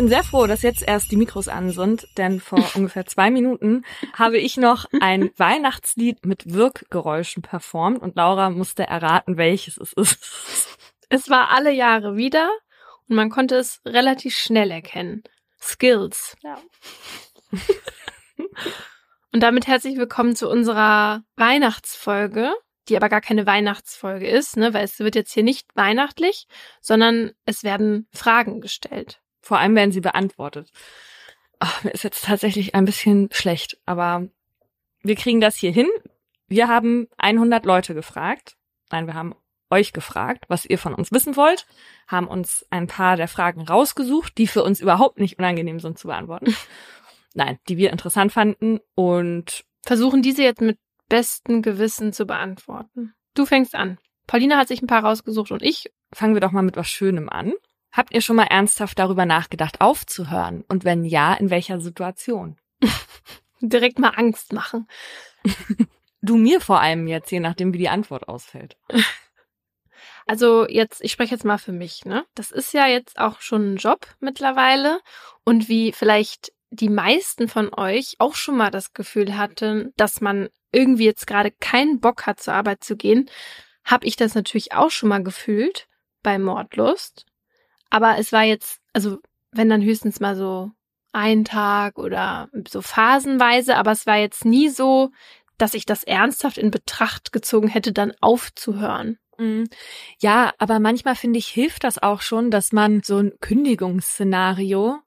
bin sehr froh, dass jetzt erst die Mikros an sind, denn vor ungefähr zwei Minuten habe ich noch ein Weihnachtslied mit Wirkgeräuschen performt und Laura musste erraten, welches es ist. Es war alle Jahre wieder und man konnte es relativ schnell erkennen. Skills. Ja. Und damit herzlich willkommen zu unserer Weihnachtsfolge, die aber gar keine Weihnachtsfolge ist, ne, weil es wird jetzt hier nicht weihnachtlich, sondern es werden Fragen gestellt. Vor allem werden sie beantwortet. Ach, mir ist jetzt tatsächlich ein bisschen schlecht, aber wir kriegen das hier hin. Wir haben 100 Leute gefragt. Nein, wir haben euch gefragt, was ihr von uns wissen wollt, haben uns ein paar der Fragen rausgesucht, die für uns überhaupt nicht unangenehm sind zu beantworten. Nein, die wir interessant fanden und Versuchen diese jetzt mit bestem Gewissen zu beantworten. Du fängst an. Paulina hat sich ein paar rausgesucht und ich. fangen wir doch mal mit was Schönem an. Habt ihr schon mal ernsthaft darüber nachgedacht, aufzuhören? Und wenn ja, in welcher Situation? direkt mal Angst machen. Du mir vor allem jetzt, je nachdem, wie die Antwort ausfällt. Also jetzt, ich spreche jetzt mal für mich, ne? Das ist ja jetzt auch schon ein Job mittlerweile und wie vielleicht die meisten von euch auch schon mal das Gefühl hatten, dass man irgendwie jetzt gerade keinen Bock hat, zur Arbeit zu gehen, habe ich das natürlich auch schon mal gefühlt bei Mordlust. Aber es war jetzt, also wenn dann höchstens mal so ein Tag oder so phasenweise, aber es war jetzt nie so, dass ich das ernsthaft in Betracht gezogen hätte, dann aufzuhören. Mm. Ja, aber manchmal finde ich, hilft das auch schon, dass man so ein Kündigungsszenario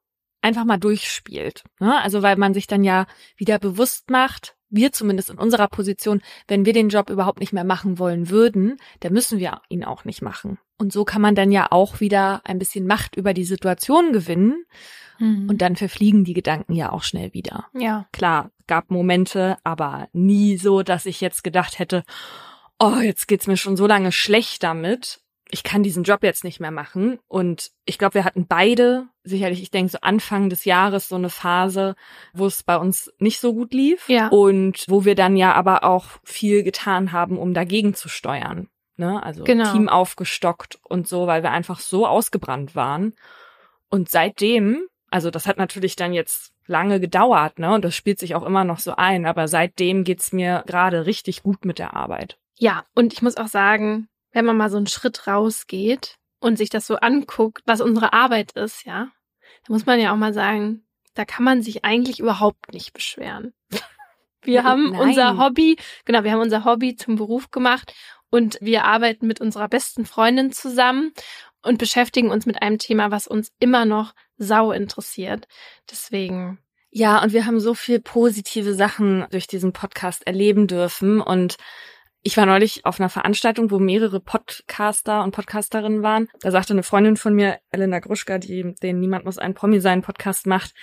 einfach mal durchspielt. Ne? Also weil man sich dann ja wieder bewusst macht, wir zumindest in unserer Position, wenn wir den Job überhaupt nicht mehr machen wollen würden, dann müssen wir ihn auch nicht machen. Und so kann man dann ja auch wieder ein bisschen Macht über die Situation gewinnen. Mhm. Und dann verfliegen die Gedanken ja auch schnell wieder. ja, Klar, gab Momente, aber nie so, dass ich jetzt gedacht hätte, oh, jetzt geht's mir schon so lange schlecht damit. Ich kann diesen Job jetzt nicht mehr machen. Und ich glaube, wir hatten beide, sicherlich, ich denke, so Anfang des Jahres so eine Phase, wo es bei uns nicht so gut lief. Ja. Und wo wir dann ja aber auch viel getan haben, um dagegen zu steuern. Ne? Also Genau. Team aufgestockt und so, weil wir einfach so ausgebrannt waren. Und seitdem, also das hat natürlich dann jetzt lange gedauert, ne? Und das spielt sich auch immer noch so ein, aber seitdem geht's mir gerade richtig gut mit der Arbeit. Ja, und ich muss auch sagen, wenn man mal so einen Schritt rausgeht und sich das so anguckt, was unsere Arbeit ist, ja, da muss man ja auch mal sagen, da kann man sich eigentlich überhaupt nicht beschweren. Wir haben Nein. unser Hobby, genau, wir haben unser Hobby zum Beruf gemacht und wir arbeiten mit unserer besten Freundin zusammen und beschäftigen uns mit einem Thema, was uns immer noch sau interessiert. Deswegen, Ja, und wir haben so viel positive Sachen durch diesen Podcast erleben dürfen und ich war neulich auf einer Veranstaltung, wo mehrere Podcaster und Podcasterinnen waren. Da sagte eine Freundin von mir, Elena Gruschka, die den Niemand muss ein Promi sein Podcast macht,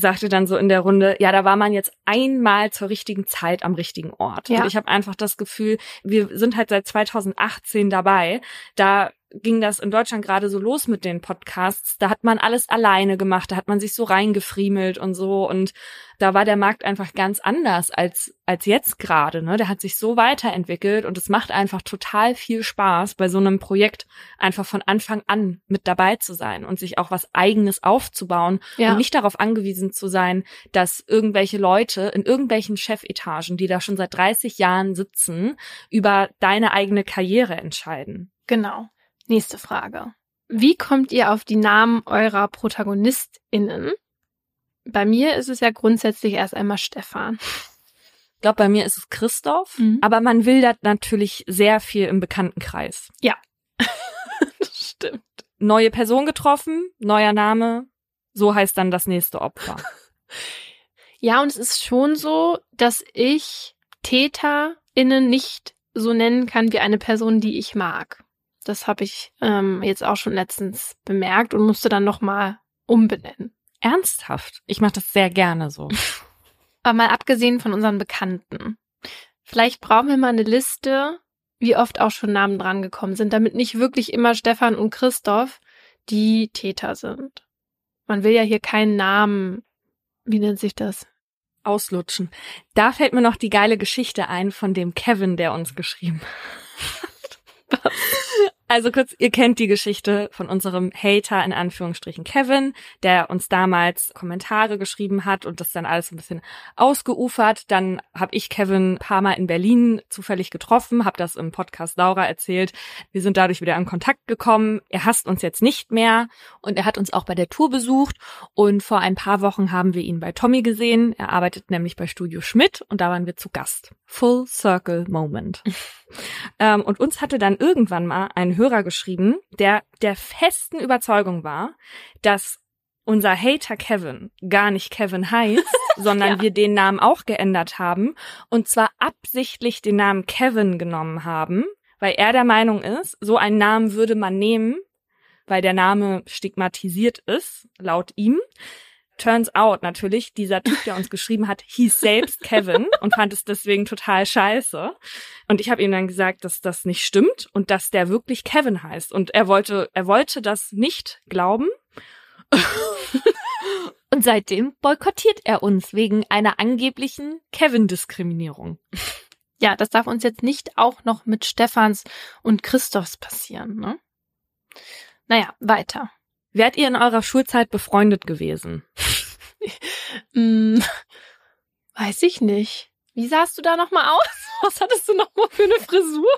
sagte dann so in der Runde, ja, da war man jetzt einmal zur richtigen Zeit am richtigen Ort. Ja. Und ich habe einfach das Gefühl, wir sind halt seit 2018 dabei. Da ging das in Deutschland gerade so los mit den Podcasts. Da hat man alles alleine gemacht, da hat man sich so reingefriemelt und so und da war der Markt einfach ganz anders als als jetzt gerade, ne? Der hat sich so weiterentwickelt und es macht einfach total viel Spaß bei so einem Projekt einfach von Anfang an mit dabei zu sein und sich auch was eigenes aufzubauen ja, und nicht darauf angewiesen zu sein, dass irgendwelche Leute in irgendwelchen Chefetagen, die da schon seit 30 Jahren sitzen, über deine eigene Karriere entscheiden. genau. Nächste Frage. Wie kommt ihr auf die Namen eurer ProtagonistInnen? Bei mir ist es ja grundsätzlich erst einmal Stefan. Ich glaube, bei mir ist es Christoph, Mhm. aber man will da natürlich sehr viel im Bekanntenkreis. Stimmt. Neue Person getroffen, neuer Name, so heißt dann das nächste Opfer. Ja, und es ist schon so, dass ich TäterInnen nicht so nennen kann wie eine Person, die ich mag. Das habe ich ähm, jetzt auch schon letztens bemerkt und musste dann nochmal umbenennen. Ernsthaft? Ich mache das sehr gerne so. Aber mal abgesehen von unseren Bekannten. Vielleicht brauchen wir mal eine Liste, wie oft auch schon Namen drangekommen sind, damit nicht wirklich immer Stefan und Christoph die Täter sind. Man will ja hier keinen Namen, wie nennt sich das? Auslutschen. Da fällt mir noch die geile Geschichte ein von dem Kevin, der uns geschrieben hat. Also kurz, ihr kennt die Geschichte von unserem Hater in Anführungsstrichen Kevin, der uns damals Kommentare geschrieben hat und das dann alles ein bisschen ausgeufert. Dann habe ich Kevin ein paar Mal in Berlin zufällig getroffen, habe das im Podcast Laura erzählt. Wir sind dadurch wieder in Kontakt gekommen. Er hasst uns jetzt nicht mehr und er hat uns auch bei der Tour besucht und vor ein paar Wochen haben wir ihn bei Tommy gesehen. Er arbeitet nämlich bei Studio Schmidt und da waren wir zu Gast. Full Circle Moment. ähm, und uns hatte dann irgendwann mal ein Hörer geschrieben, der der festen Überzeugung war, dass unser Hater Kevin gar nicht Kevin heißt, sondern ja. wir den Namen auch geändert haben und zwar absichtlich den Namen Kevin genommen haben, weil er der Meinung ist, so einen Namen würde man nehmen, weil der Name stigmatisiert ist, laut ihm. Turns out natürlich, dieser Typ, der uns geschrieben hat, hieß selbst Kevin und fand es deswegen total scheiße. Und ich habe ihm dann gesagt, dass das nicht stimmt und dass der wirklich Kevin heißt. Und er wollte, er wollte das nicht glauben. und seitdem boykottiert er uns wegen einer angeblichen Kevin-Diskriminierung. Ja, das darf uns jetzt nicht auch noch mit Stefans und Christophs passieren, ne? Naja, weiter. Wärt ihr in eurer Schulzeit befreundet gewesen? hm, weiß ich nicht. Wie sahst du da nochmal aus? Was hattest du nochmal für eine Frisur?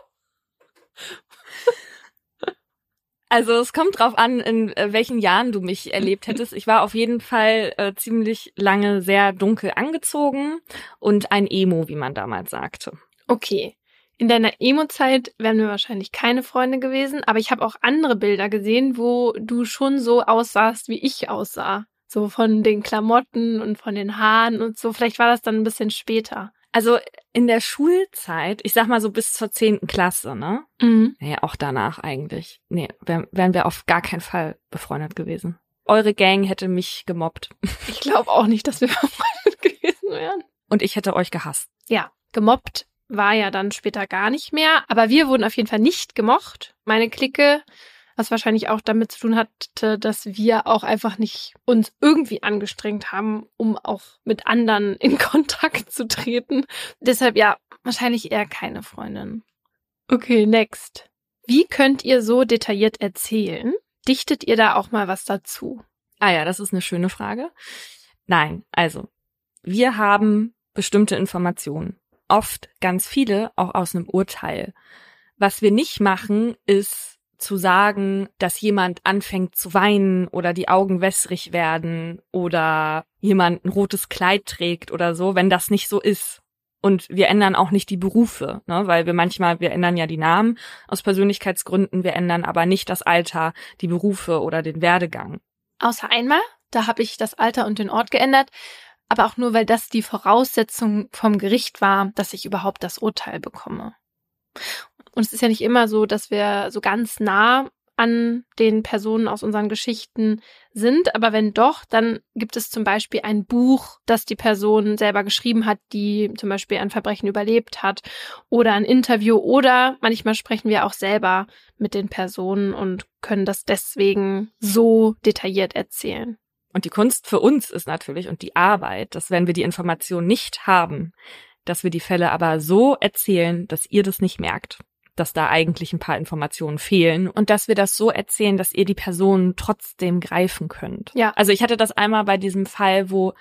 Also es kommt drauf an, in äh, welchen Jahren du mich erlebt hättest. Ich war auf jeden Fall äh, ziemlich lange sehr dunkel angezogen und ein Emo, wie man damals sagte. Okay. In deiner Emo-Zeit wären wir wahrscheinlich keine Freunde gewesen, aber ich habe auch andere Bilder gesehen, wo du schon so aussahst, wie ich aussah. So von den Klamotten und von den Haaren und so. Vielleicht war das dann ein bisschen später. Also in der Schulzeit, ich sag mal so bis zur zehnten Klasse, ne? Mhm. Nee, auch danach eigentlich. Nee, wären, wären wir auf gar keinen Fall befreundet gewesen. Eure Gang hätte mich gemobbt. Ich glaube auch nicht, dass wir befreundet gewesen wären. Und ich hätte euch gehasst. Ja, gemobbt war ja dann später gar nicht mehr. Aber wir wurden auf jeden Fall nicht gemocht. Meine Clique, was wahrscheinlich auch damit zu tun hatte, dass wir auch einfach nicht uns irgendwie angestrengt haben, um auch mit anderen in Kontakt zu treten. Deshalb ja, wahrscheinlich eher keine Freundin. Okay, next. Wie könnt ihr so detailliert erzählen? Dichtet ihr da auch mal was dazu? Ah ja, das ist eine schöne Frage. Nein, also, wir haben bestimmte Informationen oft ganz viele auch aus einem Urteil. Was wir nicht machen, ist zu sagen, dass jemand anfängt zu weinen oder die Augen wässrig werden oder jemand ein rotes Kleid trägt oder so, wenn das nicht so ist. Und wir ändern auch nicht die Berufe, ne? weil wir manchmal, wir ändern ja die Namen aus Persönlichkeitsgründen, wir ändern aber nicht das Alter, die Berufe oder den Werdegang. Außer einmal, da habe ich das Alter und den Ort geändert aber auch nur, weil das die Voraussetzung vom Gericht war, dass ich überhaupt das Urteil bekomme. Und es ist ja nicht immer so, dass wir so ganz nah an den Personen aus unseren Geschichten sind. Aber wenn doch, dann gibt es zum Beispiel ein Buch, das die Person selber geschrieben hat, die zum Beispiel ein Verbrechen überlebt hat oder ein Interview oder manchmal sprechen wir auch selber mit den Personen und können das deswegen so detailliert erzählen. Und die Kunst für uns ist natürlich und die Arbeit, dass wenn wir die Information nicht haben, dass wir die Fälle aber so erzählen, dass ihr das nicht merkt, dass da eigentlich ein paar Informationen fehlen und dass wir das so erzählen, dass ihr die Person trotzdem greifen könnt. Ja. Also ich hatte das einmal bei diesem Fall, wo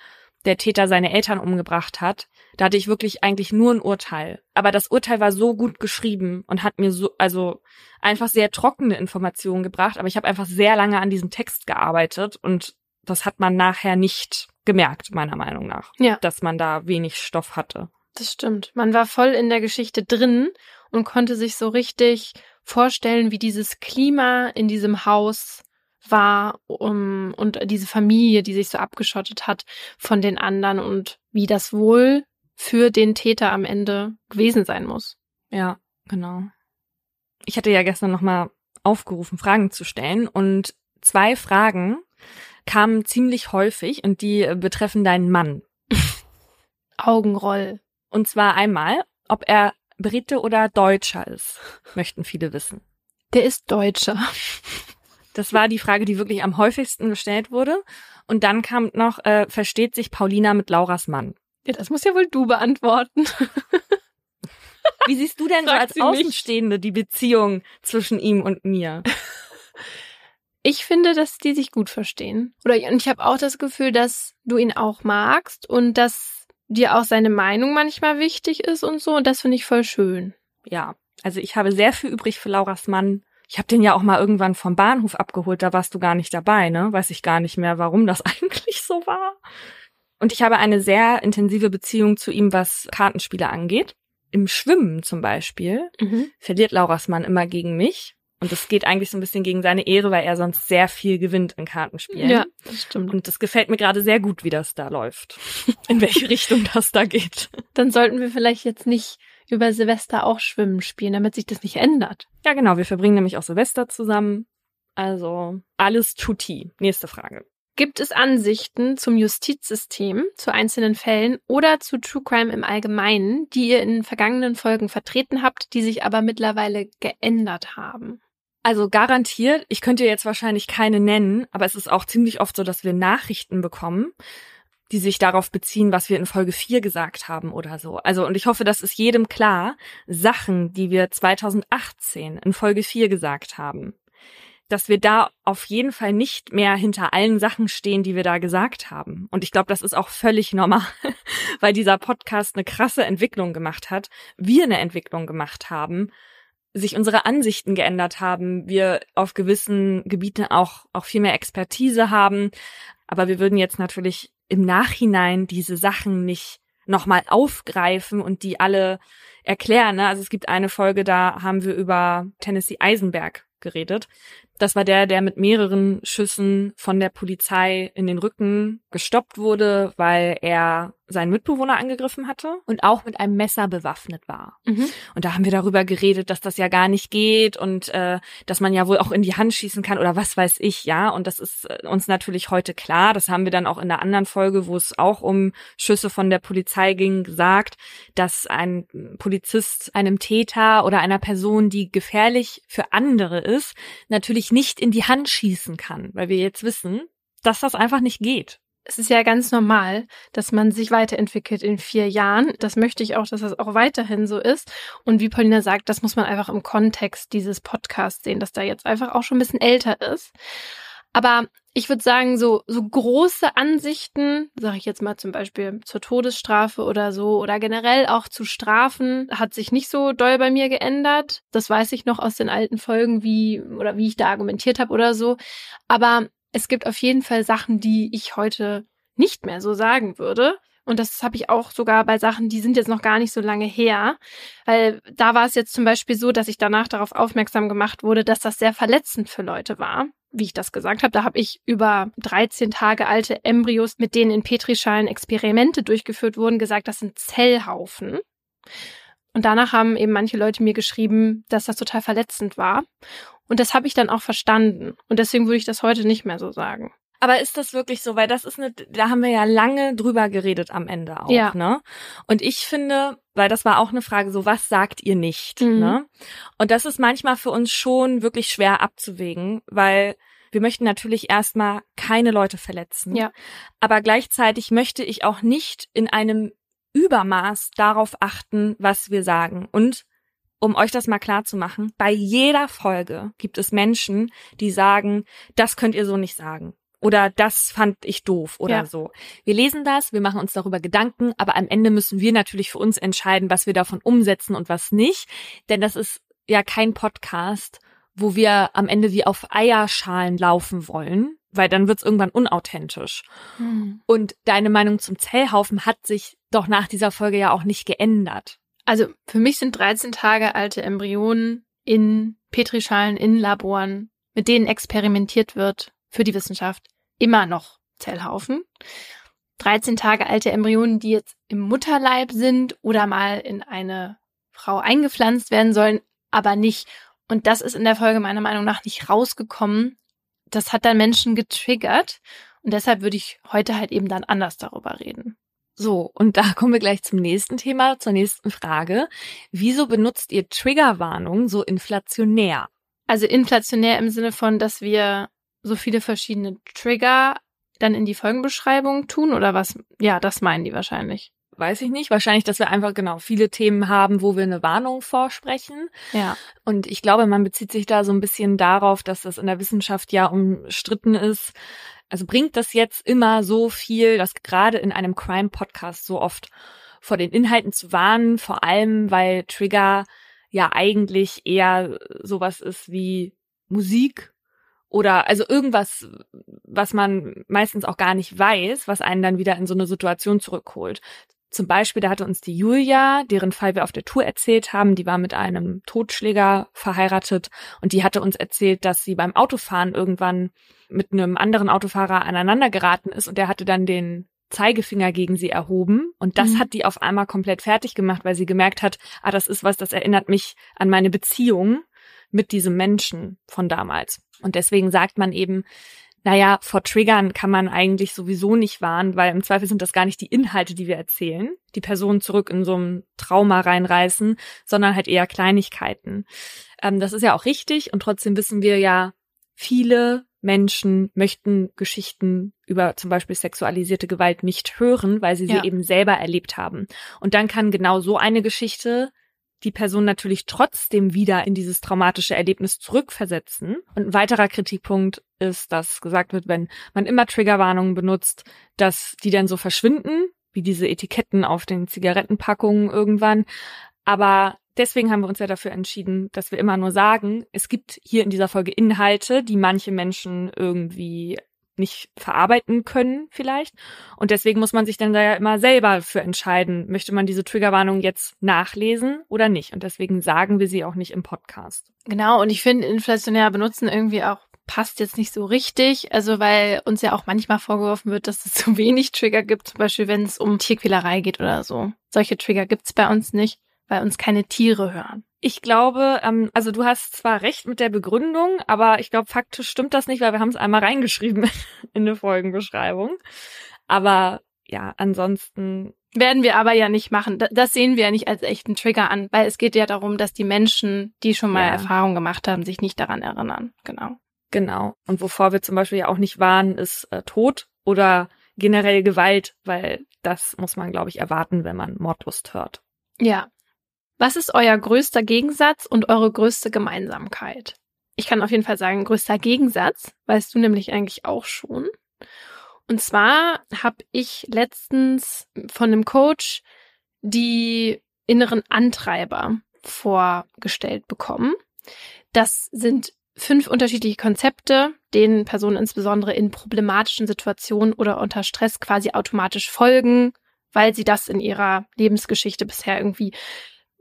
der Täter seine Eltern umgebracht hat. Da hatte ich wirklich eigentlich nur ein Urteil. Aber das Urteil war so gut geschrieben und hat mir so, also einfach sehr trockene Informationen gebracht. Aber ich habe einfach sehr lange an diesem Text gearbeitet und das hat man nachher nicht gemerkt, meiner Meinung nach. Ja. Dass man da wenig Stoff hatte. Das stimmt. Man war voll in der Geschichte drin und konnte sich so richtig vorstellen, wie dieses Klima in diesem Haus war um, und diese Familie, die sich so abgeschottet hat von den anderen und wie das wohl für den Täter am Ende gewesen sein muss. Ja, genau. Ich hatte ja gestern nochmal aufgerufen, Fragen zu stellen und zwei Fragen kamen ziemlich häufig und die äh, betreffen deinen Mann. Augenroll. Und zwar einmal, ob er Brite oder Deutscher ist, möchten viele wissen. Der ist Deutscher. Das war die Frage, die wirklich am häufigsten gestellt wurde. Und dann kam noch, äh, versteht sich Paulina mit Lauras Mann? Ja, das muss ja wohl du beantworten. Wie siehst du denn so als Außenstehende die Beziehung zwischen ihm und mir? Ich finde, dass die sich gut verstehen. Oder und ich habe auch das Gefühl, dass du ihn auch magst und dass dir auch seine Meinung manchmal wichtig ist und so. Und das finde ich voll schön. Ja, also ich habe sehr viel übrig für Lauras Mann. Ich habe den ja auch mal irgendwann vom Bahnhof abgeholt, da warst du gar nicht dabei, ne? Weiß ich gar nicht mehr, warum das eigentlich so war. Und ich habe eine sehr intensive Beziehung zu ihm, was Kartenspiele angeht. Im Schwimmen zum Beispiel mhm. verliert Lauras Mann immer gegen mich. Und das geht eigentlich so ein bisschen gegen seine Ehre, weil er sonst sehr viel gewinnt in Kartenspielen. Ja, das stimmt. Und das gefällt mir gerade sehr gut, wie das da läuft. In welche Richtung das da geht. Dann sollten wir vielleicht jetzt nicht über Silvester auch Schwimmen spielen, damit sich das nicht ändert. Ja, genau. Wir verbringen nämlich auch Silvester zusammen. Also alles tutti. Nächste Frage. Gibt es Ansichten zum Justizsystem, zu einzelnen Fällen oder zu True Crime im Allgemeinen, die ihr in vergangenen Folgen vertreten habt, die sich aber mittlerweile geändert haben? Also garantiert, ich könnte jetzt wahrscheinlich keine nennen, aber es ist auch ziemlich oft so, dass wir Nachrichten bekommen, die sich darauf beziehen, was wir in Folge 4 gesagt haben oder so. Also, und ich hoffe, das ist jedem klar, Sachen, die wir 2018 in Folge 4 gesagt haben, dass wir da auf jeden Fall nicht mehr hinter allen Sachen stehen, die wir da gesagt haben. Und ich glaube, das ist auch völlig normal, weil dieser Podcast eine krasse Entwicklung gemacht hat, wir eine Entwicklung gemacht haben sich unsere Ansichten geändert haben, wir auf gewissen Gebieten auch, auch viel mehr Expertise haben. Aber wir würden jetzt natürlich im Nachhinein diese Sachen nicht nochmal aufgreifen und die alle erklären. Ne? Also es gibt eine Folge, da haben wir über Tennessee Eisenberg geredet. Das war der, der mit mehreren Schüssen von der Polizei in den Rücken gestoppt wurde, weil er seinen Mitbewohner angegriffen hatte und auch mit einem Messer bewaffnet war. Mhm. Und da haben wir darüber geredet, dass das ja gar nicht geht und äh, dass man ja wohl auch in die Hand schießen kann oder was weiß ich, ja. Und das ist äh, uns natürlich heute klar. Das haben wir dann auch in der anderen Folge, wo es auch um Schüsse von der Polizei ging, gesagt, dass ein Polizist einem Täter oder einer Person, die gefährlich für andere ist, natürlich nicht in die Hand schießen kann, weil wir jetzt wissen, dass das einfach nicht geht es ist ja ganz normal, dass man sich weiterentwickelt in vier Jahren. Das möchte ich auch, dass das auch weiterhin so ist. Und wie Paulina sagt, das muss man einfach im Kontext dieses Podcasts sehen, dass der jetzt einfach auch schon ein bisschen älter ist. Aber ich würde sagen, so, so große Ansichten, sage ich jetzt mal zum Beispiel zur Todesstrafe oder so, oder generell auch zu Strafen, hat sich nicht so doll bei mir geändert. Das weiß ich noch aus den alten Folgen, wie, oder wie ich da argumentiert habe oder so. Aber es gibt auf jeden Fall Sachen, die ich heute nicht mehr so sagen würde. Und das habe ich auch sogar bei Sachen, die sind jetzt noch gar nicht so lange her. Weil da war es jetzt zum Beispiel so, dass ich danach darauf aufmerksam gemacht wurde, dass das sehr verletzend für Leute war. Wie ich das gesagt habe, da habe ich über 13 Tage alte Embryos, mit denen in Petrischalen Experimente durchgeführt wurden, gesagt, das sind Zellhaufen. Und danach haben eben manche Leute mir geschrieben, dass das total verletzend war. Und das habe ich dann auch verstanden. Und deswegen würde ich das heute nicht mehr so sagen. Aber ist das wirklich so? Weil das ist eine, da haben wir ja lange drüber geredet am Ende auch, ja. ne? Und ich finde, weil das war auch eine Frage, so was sagt ihr nicht, mhm. ne? Und das ist manchmal für uns schon wirklich schwer abzuwägen, weil wir möchten natürlich erstmal keine Leute verletzen. Ja. Aber gleichzeitig möchte ich auch nicht in einem Übermaß darauf achten, was wir sagen. Und um euch das mal klar zu machen, bei jeder Folge gibt es Menschen, die sagen, das könnt ihr so nicht sagen. Oder das fand ich doof oder ja. so. Wir lesen das, wir machen uns darüber Gedanken, aber am Ende müssen wir natürlich für uns entscheiden, was wir davon umsetzen und was nicht. Denn das ist ja kein Podcast, wo wir am Ende wie auf Eierschalen laufen wollen, weil dann wird's irgendwann unauthentisch. Hm. Und deine Meinung zum Zellhaufen hat sich doch nach dieser Folge ja auch nicht geändert. Also für mich sind 13 Tage alte Embryonen in Petrischalen, in Laboren, mit denen experimentiert wird für die Wissenschaft, immer noch Zellhaufen. 13 Tage alte Embryonen, die jetzt im Mutterleib sind oder mal in eine Frau eingepflanzt werden sollen, aber nicht. Und das ist in der Folge meiner Meinung nach nicht rausgekommen. Das hat dann Menschen getriggert. Und deshalb würde ich heute halt eben dann anders darüber reden. So, und da kommen wir gleich zum nächsten Thema, zur nächsten Frage. Wieso benutzt ihr Triggerwarnung so inflationär? Also inflationär im Sinne von, dass wir so viele verschiedene Trigger dann in die Folgenbeschreibung tun oder was? Ja, das meinen die wahrscheinlich. weiß ich nicht. Wahrscheinlich, dass wir einfach genau viele Themen haben, wo wir eine Warnung vorsprechen. Ja. Und ich glaube, man bezieht sich da so ein bisschen darauf, dass das in der Wissenschaft ja umstritten ist. Also bringt das jetzt immer so viel, dass gerade in einem Crime-Podcast so oft vor den Inhalten zu warnen, vor allem weil Trigger ja eigentlich eher sowas ist wie Musik oder also irgendwas, was man meistens auch gar nicht weiß, was einen dann wieder in so eine Situation zurückholt. Zum Beispiel, da hatte uns die Julia, deren Fall wir auf der Tour erzählt haben, die war mit einem Totschläger verheiratet und die hatte uns erzählt, dass sie beim Autofahren irgendwann mit einem anderen Autofahrer aneinander geraten ist und der hatte dann den Zeigefinger gegen sie erhoben und das mhm. hat die auf einmal komplett fertig gemacht, weil sie gemerkt hat, ah, das ist was, das erinnert mich an meine Beziehung mit diesem Menschen von damals. Und deswegen sagt man eben, naja, vor Triggern kann man eigentlich sowieso nicht warnen, weil im Zweifel sind das gar nicht die Inhalte, die wir erzählen, die Personen zurück in so ein Trauma reinreißen, sondern halt eher Kleinigkeiten. Ähm, das ist ja auch richtig und trotzdem wissen wir ja, viele Menschen möchten Geschichten über zum Beispiel sexualisierte Gewalt nicht hören, weil sie sie eben selber erlebt haben. Und dann kann genau so eine Geschichte die Person natürlich trotzdem wieder in dieses traumatische Erlebnis zurückversetzen. Und ein weiterer Kritikpunkt ist, dass gesagt wird, wenn man immer Triggerwarnungen benutzt, dass die dann so verschwinden, wie diese Etiketten auf den Zigarettenpackungen irgendwann. Aber deswegen haben wir uns ja dafür entschieden, dass wir immer nur sagen, es gibt hier in dieser Folge Inhalte, die manche Menschen irgendwie nicht verarbeiten können vielleicht. Und deswegen muss man sich dann da ja immer selber für entscheiden, möchte man diese Triggerwarnung jetzt nachlesen oder nicht. Und deswegen sagen wir sie auch nicht im Podcast. Genau, und ich finde inflationär benutzen irgendwie auch passt jetzt nicht so richtig. Also weil uns ja auch manchmal vorgeworfen wird, dass es zu wenig Trigger gibt, zum Beispiel wenn es um Tierquälerei geht oder so. Solche Trigger gibt's bei uns nicht, weil uns keine Tiere hören. Ich glaube, ähm, also du hast zwar recht mit der Begründung, aber ich glaube, faktisch stimmt das nicht, weil wir haben es einmal reingeschrieben in eine Folgenbeschreibung. Aber ja, ansonsten. Werden wir aber ja nicht machen. Das sehen wir ja nicht als echten Trigger an, weil es geht ja darum, dass die Menschen, die schon mal ja. Erfahrung gemacht haben, sich nicht daran erinnern. Genau. Genau. Und wovor wir zum Beispiel ja auch nicht warnen, ist äh, Tod oder generell Gewalt, weil das muss man, glaube ich, erwarten, wenn man Mordlust hört. Ja, was ist euer größter Gegensatz und eure größte Gemeinsamkeit? Ich kann auf jeden Fall sagen, größter Gegensatz, weißt du nämlich eigentlich auch schon. Und zwar habe ich letztens von einem Coach die inneren Antreiber vorgestellt bekommen. Das sind fünf unterschiedliche Konzepte, denen Personen insbesondere in problematischen Situationen oder unter Stress quasi automatisch folgen, weil sie das in ihrer Lebensgeschichte bisher irgendwie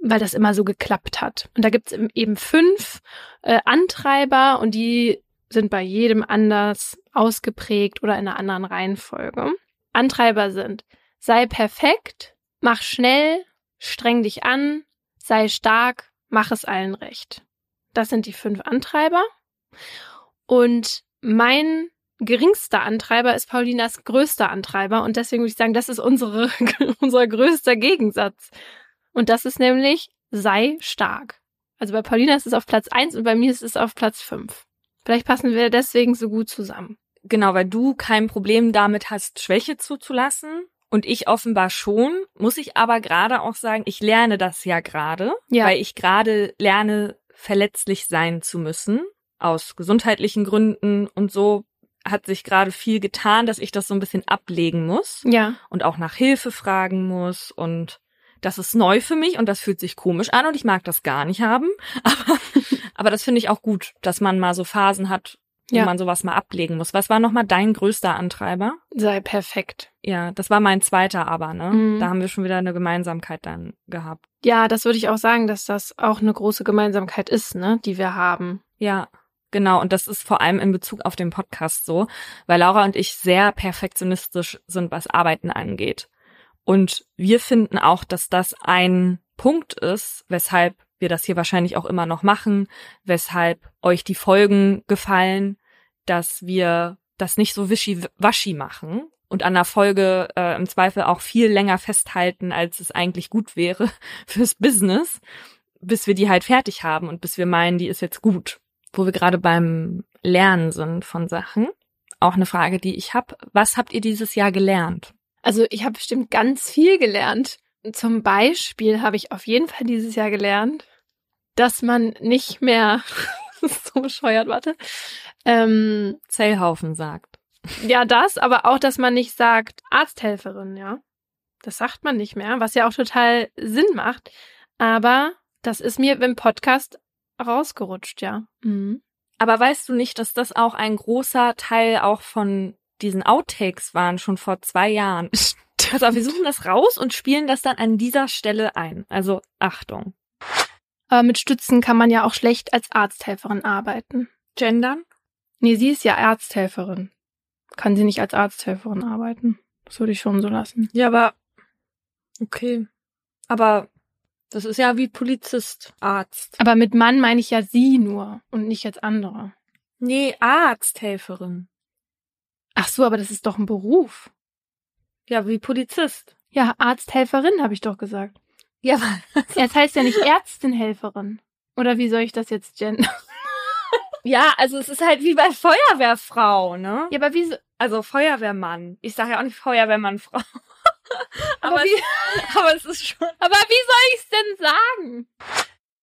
weil das immer so geklappt hat. Und da gibt's eben fünf äh, Antreiber und die sind bei jedem anders ausgeprägt oder in einer anderen Reihenfolge. Antreiber sind, sei perfekt, mach schnell, streng dich an, sei stark, mach es allen recht. Das sind die fünf Antreiber. Und mein geringster Antreiber ist Paulinas größter Antreiber und deswegen würde ich sagen, das ist unsere, unser größter Gegensatz. Und das ist nämlich sei stark. Also bei Paulina ist es auf Platz eins und bei mir ist es auf Platz fünf. Vielleicht passen wir deswegen so gut zusammen. Genau, weil du kein Problem damit hast, Schwäche zuzulassen. Und ich offenbar schon, muss ich aber gerade auch sagen, ich lerne das ja gerade, ja. weil ich gerade lerne, verletzlich sein zu müssen, aus gesundheitlichen Gründen und so hat sich gerade viel getan, dass ich das so ein bisschen ablegen muss. Ja. Und auch nach Hilfe fragen muss und das ist neu für mich und das fühlt sich komisch an und ich mag das gar nicht haben. Aber, aber das finde ich auch gut, dass man mal so Phasen hat, wo ja. man sowas mal ablegen muss. Was war nochmal dein größter Antreiber? Sei perfekt. Ja, das war mein zweiter aber, ne? Mhm. Da haben wir schon wieder eine Gemeinsamkeit dann gehabt. Ja, das würde ich auch sagen, dass das auch eine große Gemeinsamkeit ist, ne, die wir haben. Ja. Genau, und das ist vor allem in Bezug auf den Podcast so, weil Laura und ich sehr perfektionistisch sind, was Arbeiten angeht. Und wir finden auch, dass das ein Punkt ist, weshalb wir das hier wahrscheinlich auch immer noch machen, weshalb euch die Folgen gefallen, dass wir das nicht so wischiwaschi machen und an der Folge äh, im Zweifel auch viel länger festhalten, als es eigentlich gut wäre fürs Business, bis wir die halt fertig haben und bis wir meinen, die ist jetzt gut. Wo wir gerade beim Lernen sind von Sachen. Auch eine Frage, die ich habe. Was habt ihr dieses Jahr gelernt? Also ich habe bestimmt ganz viel gelernt. Zum Beispiel habe ich auf jeden Fall dieses Jahr gelernt, dass man nicht mehr, so bescheuert, warte, ähm, Zellhaufen sagt. ja das, aber auch, dass man nicht sagt Arzthelferin, ja. Das sagt man nicht mehr, was ja auch total Sinn macht. Aber das ist mir im Podcast rausgerutscht, ja. Mhm. Aber weißt du nicht, dass das auch ein großer Teil auch von diesen Outtakes waren, schon vor zwei Jahren? Also wir suchen das raus und spielen das dann an dieser Stelle ein. Also Achtung. Aber mit Stützen kann man ja auch schlecht als Arzthelferin arbeiten. Gendern? Nee, sie ist ja Arzthelferin. Kann sie nicht als Arzthelferin arbeiten. Das würde ich schon so lassen. Ja, aber okay. Aber das ist ja wie Polizist, Arzt. Aber mit Mann meine ich ja sie nur und nicht jetzt andere. Nee, Arzthelferin. Ach so, aber das ist doch ein Beruf. Ja, wie Polizist. Ja, Arzthelferin habe ich doch gesagt. Ja, aber Es heißt ja nicht Ärztinhelferin. Oder wie soll ich das jetzt gendern? ja, also es ist halt wie bei Feuerwehrfrau, ne? Ja, aber wie so, Also Feuerwehrmann. Ich sage ja auch nicht Feuerwehrmann-Frau. aber, aber, wie, es, aber es ist schon. aber wie soll ich es denn sagen?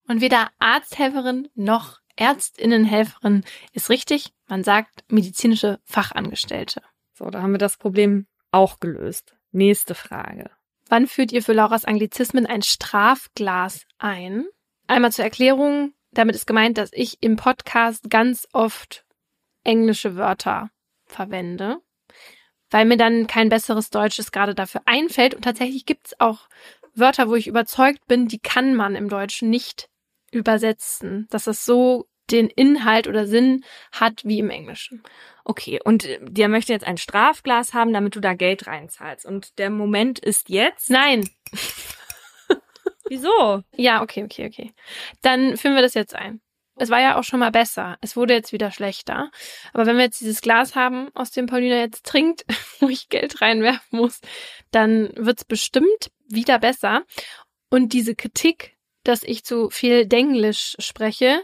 Und weder Arzthelferin noch Ärztinnenhelferin ist richtig. Man sagt medizinische Fachangestellte. So, da haben wir das Problem auch gelöst. Nächste Frage. Wann führt ihr für Lauras Anglizismen ein Strafglas ein? Einmal zur Erklärung. Damit ist gemeint, dass ich im Podcast ganz oft englische Wörter verwende, weil mir dann kein besseres Deutsches gerade dafür einfällt. Und tatsächlich gibt es auch Wörter, wo ich überzeugt bin, die kann man im Deutschen nicht übersetzen, dass es so den Inhalt oder Sinn hat wie im Englischen. Okay, und äh, der möchte jetzt ein Strafglas haben, damit du da Geld reinzahlst. Und der Moment ist jetzt. Nein. Wieso? Ja, okay, okay, okay. Dann führen wir das jetzt ein. Es war ja auch schon mal besser. Es wurde jetzt wieder schlechter. Aber wenn wir jetzt dieses Glas haben, aus dem Paulina jetzt trinkt, wo ich Geld reinwerfen muss, dann wird's bestimmt wieder besser. Und diese Kritik, dass ich zu viel Denglisch spreche,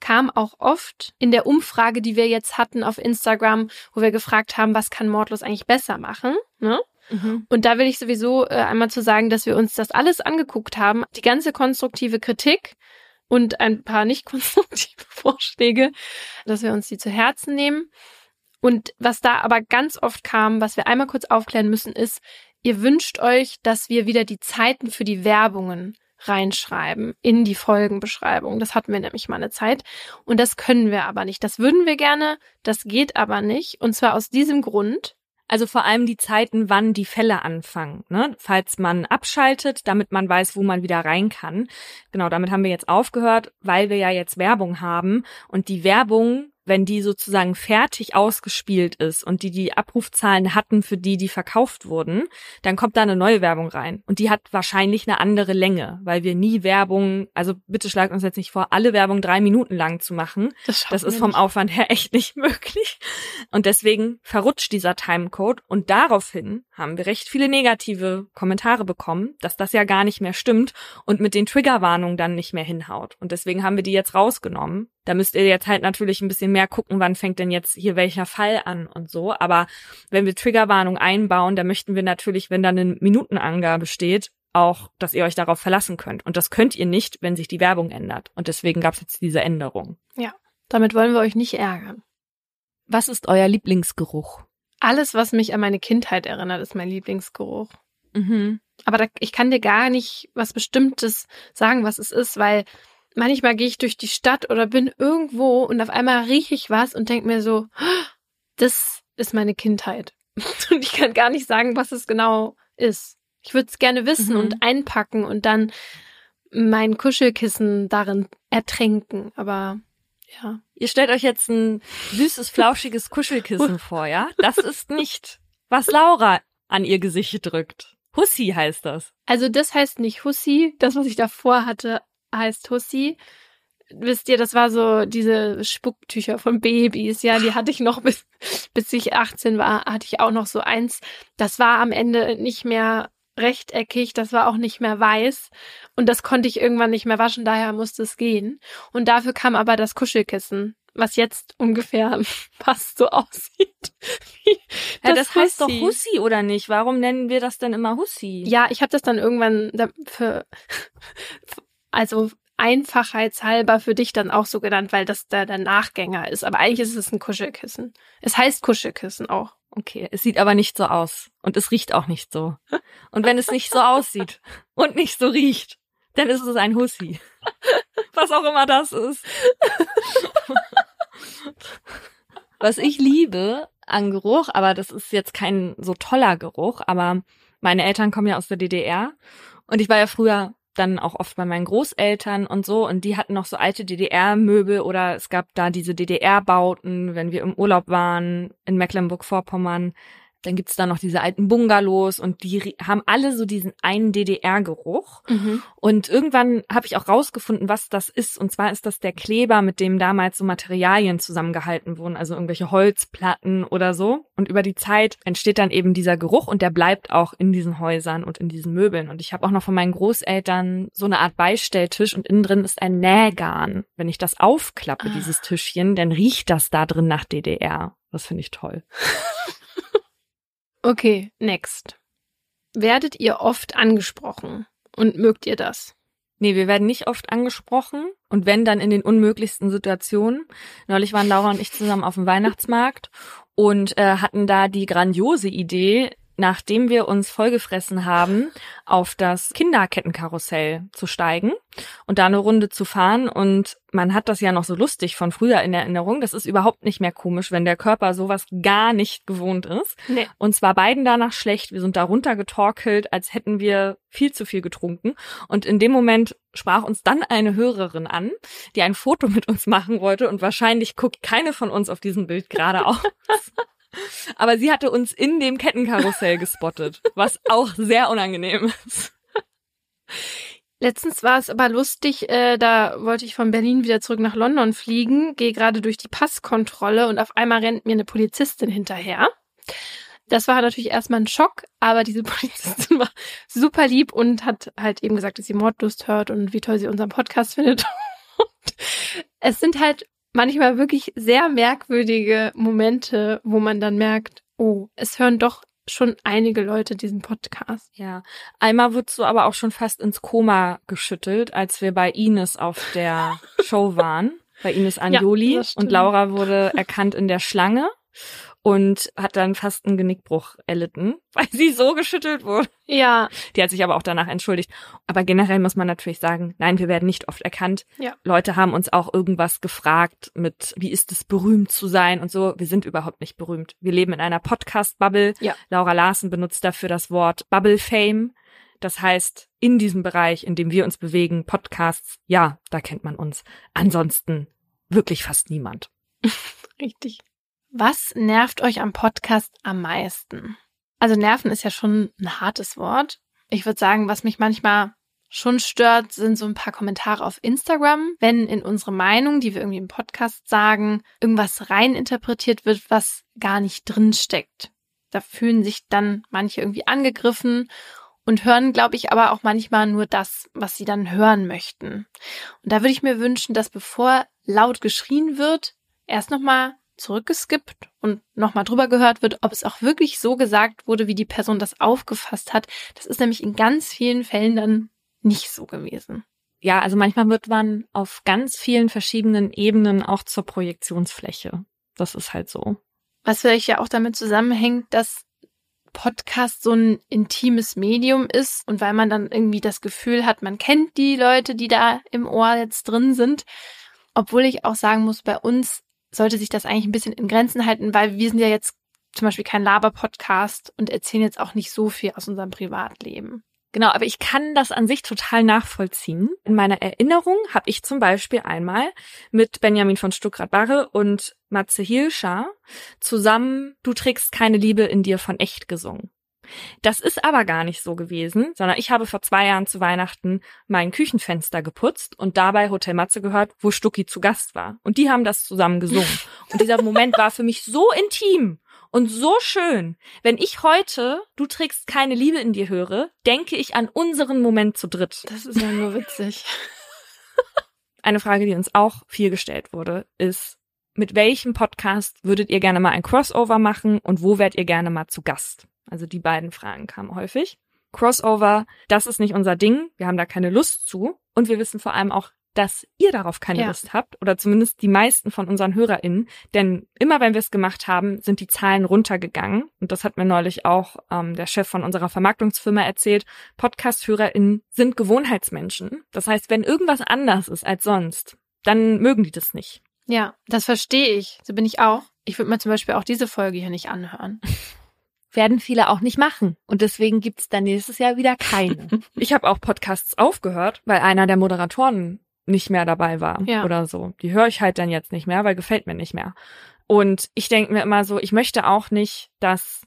kam auch oft in der Umfrage, die wir jetzt hatten auf Instagram, wo wir gefragt haben, was kann Mordlos eigentlich besser machen, ne? Mhm. Und da will ich sowieso äh, einmal zu sagen, dass wir uns das alles angeguckt haben, die ganze konstruktive Kritik und ein paar nicht konstruktive Vorschläge, dass wir uns die zu Herzen nehmen. Und was da aber ganz oft kam, was wir einmal kurz aufklären müssen, ist, ihr wünscht euch, dass wir wieder die Zeiten für die Werbungen reinschreiben in die Folgenbeschreibung. Das hatten wir nämlich mal eine Zeit. Und das können wir aber nicht. Das würden wir gerne, das geht aber nicht. Und zwar aus diesem Grund, Also vor allem die Zeiten, wann die Fälle anfangen, ne? Falls man abschaltet, damit man weiß, wo man wieder rein kann. Genau, damit haben wir jetzt aufgehört, weil wir ja jetzt Werbung haben und die Werbung, wenn die sozusagen fertig ausgespielt ist und die die Abrufzahlen hatten, für die die verkauft wurden, dann kommt da eine neue Werbung rein und die hat wahrscheinlich eine andere Länge, weil wir nie Werbung, also bitte schlagt uns jetzt nicht vor, alle Werbung drei Minuten lang zu machen. das, Das ist vom nicht. Aufwand her echt nicht möglich. Und deswegen verrutscht dieser Timecode. Und daraufhin haben wir recht viele negative Kommentare bekommen, dass das ja gar nicht mehr stimmt und mit den Triggerwarnungen dann nicht mehr hinhaut. Und deswegen haben wir die jetzt rausgenommen. Da müsst ihr jetzt halt natürlich ein bisschen mehr gucken, wann fängt denn jetzt hier welcher Fall an und so. Aber wenn wir Triggerwarnung einbauen, dann möchten wir natürlich, wenn da eine Minutenangabe steht, auch, dass ihr euch darauf verlassen könnt. Und das könnt ihr nicht, wenn sich die Werbung ändert. Und deswegen gab es jetzt diese Änderung. Damit wollen wir euch nicht ärgern. Was ist euer Lieblingsgeruch? Alles, was mich an meine Kindheit erinnert, ist mein Lieblingsgeruch. Mhm. Aber da, ich kann dir gar nicht was Bestimmtes sagen, was es ist, weil manchmal gehe ich durch die Stadt oder bin irgendwo und auf einmal rieche ich was und denke mir so, "Ah, das ist meine Kindheit. Und ich kann gar nicht sagen, was es genau ist. Ich würde es gerne wissen Mhm. und einpacken und dann mein Kuschelkissen darin ertränken. Aber ja. Ihr stellt euch jetzt ein süßes, flauschiges Kuschelkissen vor, ja? Das ist nicht, was Laura an ihr Gesicht drückt. Hussi heißt das. Also das heißt nicht Hussi. Das, was ich davor hatte, heißt Hussi. Wisst ihr, das war so diese Spucktücher von Babys. Ja, die hatte ich noch bis, bis ich 18 war, hatte ich auch noch so eins. Das war am Ende nicht mehr rechteckig, das war auch nicht mehr weiß. Und das konnte ich irgendwann nicht mehr waschen, daher musste es gehen. Und dafür kam aber das Kuschelkissen, was jetzt ungefähr fast so aussieht. Wie ja, das, das heißt Hussi. doch Hussi oder nicht? Warum nennen wir das denn immer Hussi? Ja, ich habe das dann irgendwann für also einfachheitshalber für dich dann auch so genannt, weil das da der Nachgänger ist. Aber eigentlich ist es ein Kuschelkissen. Es heißt Kuschelkissen auch. Okay, es sieht aber nicht so aus und es riecht auch nicht so. Und wenn es nicht so aussieht und nicht so riecht, dann ist es ein Hussi. Was auch immer das ist. Was ich liebe an Geruch, aber das ist jetzt kein so toller Geruch, aber meine Eltern kommen ja aus der DDR und ich war ja früher dann auch oft bei meinen Großeltern und so. Und die hatten noch so alte DDR-Möbel oder es gab da diese DDR-Bauten, wenn wir im Urlaub waren in Mecklenburg-Vorpommern, dann gibt's da noch diese alten Bungalows und die haben alle so diesen einen DDR-Geruch. Mhm. Und irgendwann habe ich auch rausgefunden, was das ist. Und zwar ist das der Kleber, mit dem damals so Materialien zusammengehalten wurden, also irgendwelche Holzplatten oder so. Und über die Zeit entsteht dann eben dieser Geruch und der bleibt auch in diesen Häusern und in diesen Möbeln. Und ich habe auch noch von meinen Großeltern so eine Art Beistelltisch und innen drin ist ein Nähgarn. Wenn ich das aufklappe, ah. dieses Tischchen, dann riecht das da drin nach DDR. Das finde ich toll. Okay, next. Werdet ihr oft angesprochen und mögt ihr das? Nee, wir werden nicht oft angesprochen und wenn dann in den unmöglichsten Situationen. Neulich waren Laura und ich zusammen auf dem Weihnachtsmarkt und äh, hatten da die grandiose Idee, nachdem wir uns vollgefressen haben, auf das Kinderkettenkarussell zu steigen und da eine Runde zu fahren. Und man hat das ja noch so lustig von früher in Erinnerung. Das ist überhaupt nicht mehr komisch, wenn der Körper sowas gar nicht gewohnt ist. Nee. Und zwar beiden danach schlecht. Wir sind da runtergetorkelt, als hätten wir viel zu viel getrunken. Und in dem Moment sprach uns dann eine Hörerin an, die ein Foto mit uns machen wollte. Und wahrscheinlich guckt keine von uns auf diesem Bild gerade aus. Aber sie hatte uns in dem Kettenkarussell gespottet, was auch sehr unangenehm ist. Letztens war es aber lustig, äh, da wollte ich von Berlin wieder zurück nach London fliegen, gehe gerade durch die Passkontrolle und auf einmal rennt mir eine Polizistin hinterher. Das war natürlich erstmal ein Schock, aber diese Polizistin war super lieb und hat halt eben gesagt, dass sie Mordlust hört und wie toll sie unseren Podcast findet. Es sind halt manchmal wirklich sehr merkwürdige Momente, wo man dann merkt, oh, es hören doch schon einige Leute diesen Podcast. Ja, einmal wurdest du aber auch schon fast ins Koma geschüttelt, als wir bei Ines auf der Show waren, bei Ines Anjoli. ja, und Laura wurde erkannt in der Schlange und hat dann fast einen Genickbruch erlitten, weil sie so geschüttelt wurde. Ja. Die hat sich aber auch danach entschuldigt. Aber generell muss man natürlich sagen, nein, wir werden nicht oft erkannt. Ja. Leute haben uns auch irgendwas gefragt mit, wie ist es berühmt zu sein und so. Wir sind überhaupt nicht berühmt. Wir leben in einer Podcast-Bubble. Ja. Laura Larsen benutzt dafür das Wort Bubble Fame. Das heißt, in diesem Bereich, in dem wir uns bewegen, Podcasts, ja, da kennt man uns. Ansonsten wirklich fast niemand. Richtig. Was nervt euch am Podcast am meisten? Also nerven ist ja schon ein hartes Wort. Ich würde sagen, was mich manchmal schon stört, sind so ein paar Kommentare auf Instagram, wenn in unsere Meinung, die wir irgendwie im Podcast sagen, irgendwas reininterpretiert wird, was gar nicht drin steckt. Da fühlen sich dann manche irgendwie angegriffen und hören, glaube ich, aber auch manchmal nur das, was sie dann hören möchten. Und da würde ich mir wünschen, dass bevor laut geschrien wird, erst nochmal zurückgeskippt und nochmal drüber gehört wird, ob es auch wirklich so gesagt wurde, wie die Person das aufgefasst hat. Das ist nämlich in ganz vielen Fällen dann nicht so gewesen. Ja, also manchmal wird man auf ganz vielen verschiedenen Ebenen auch zur Projektionsfläche. Das ist halt so. Was vielleicht ja auch damit zusammenhängt, dass Podcast so ein intimes Medium ist und weil man dann irgendwie das Gefühl hat, man kennt die Leute, die da im Ohr jetzt drin sind. Obwohl ich auch sagen muss, bei uns sollte sich das eigentlich ein bisschen in Grenzen halten, weil wir sind ja jetzt zum Beispiel kein Laber-Podcast und erzählen jetzt auch nicht so viel aus unserem Privatleben. Genau, aber ich kann das an sich total nachvollziehen. In meiner Erinnerung habe ich zum Beispiel einmal mit Benjamin von Stuckrad-Barre und Matze Hilscher zusammen Du trägst keine Liebe in dir von echt gesungen. Das ist aber gar nicht so gewesen, sondern ich habe vor zwei Jahren zu Weihnachten mein Küchenfenster geputzt und dabei Hotel Matze gehört, wo Stucki zu Gast war. Und die haben das zusammen gesungen. Und dieser Moment war für mich so intim und so schön. Wenn ich heute Du trägst keine Liebe in dir höre, denke ich an unseren Moment zu dritt. Das ist ja nur witzig. Eine Frage, die uns auch viel gestellt wurde, ist, mit welchem Podcast würdet ihr gerne mal ein Crossover machen und wo wärt ihr gerne mal zu Gast? Also die beiden Fragen kamen häufig. Crossover, das ist nicht unser Ding, wir haben da keine Lust zu und wir wissen vor allem auch, dass ihr darauf keine Ja. Lust habt oder zumindest die meisten von unseren HörerInnen. Denn immer wenn wir es gemacht haben, sind die Zahlen runtergegangen. Und das hat mir neulich auch ähm, der Chef von unserer Vermarktungsfirma erzählt. Podcast-HörerInnen sind Gewohnheitsmenschen. Das heißt, wenn irgendwas anders ist als sonst, dann mögen die das nicht. Ja, das verstehe ich. So bin ich auch. Ich würde mir zum Beispiel auch diese Folge hier nicht anhören. werden viele auch nicht machen. Und deswegen gibt's dann nächstes Jahr wieder keine. ich habe auch Podcasts aufgehört, weil einer der Moderatoren nicht mehr dabei war Ja. oder so. Die höre ich halt dann jetzt nicht mehr, weil gefällt mir nicht mehr. Und ich denke mir immer so, ich möchte auch nicht, dass,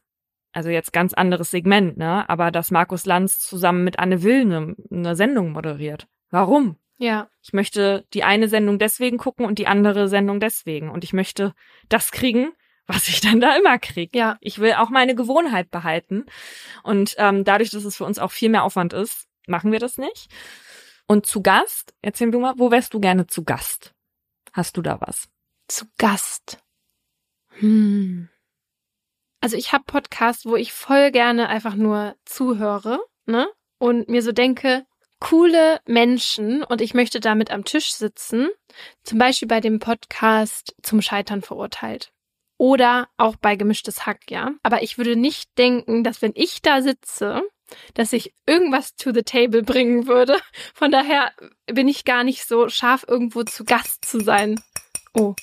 also jetzt ganz anderes Segment, ne, aber dass Markus Lanz zusammen mit Anne Will eine, eine Sendung moderiert. Warum? Ja, Ich möchte die eine Sendung deswegen gucken und die andere Sendung deswegen. Und ich möchte das kriegen, was ich dann da immer krieg. ja. Ich will auch meine Gewohnheit behalten. Und ähm, dadurch, dass es für uns auch viel mehr Aufwand ist, machen wir das nicht. Und zu Gast, erzähl du mal, wo wärst du gerne zu Gast? Hast du da was? Zu Gast. Hm. Also ich habe Podcasts, wo ich voll gerne einfach nur zuhöre, ne? Und mir so denke, coole Menschen und ich möchte damit am Tisch sitzen. Zum Beispiel bei dem Podcast zum Scheitern verurteilt. Oder auch bei gemischtes Hack, ja. Aber ich würde nicht denken, dass wenn ich da sitze, dass ich irgendwas to the table bringen würde. Von daher bin ich gar nicht so scharf, irgendwo zu Gast zu sein. Oh,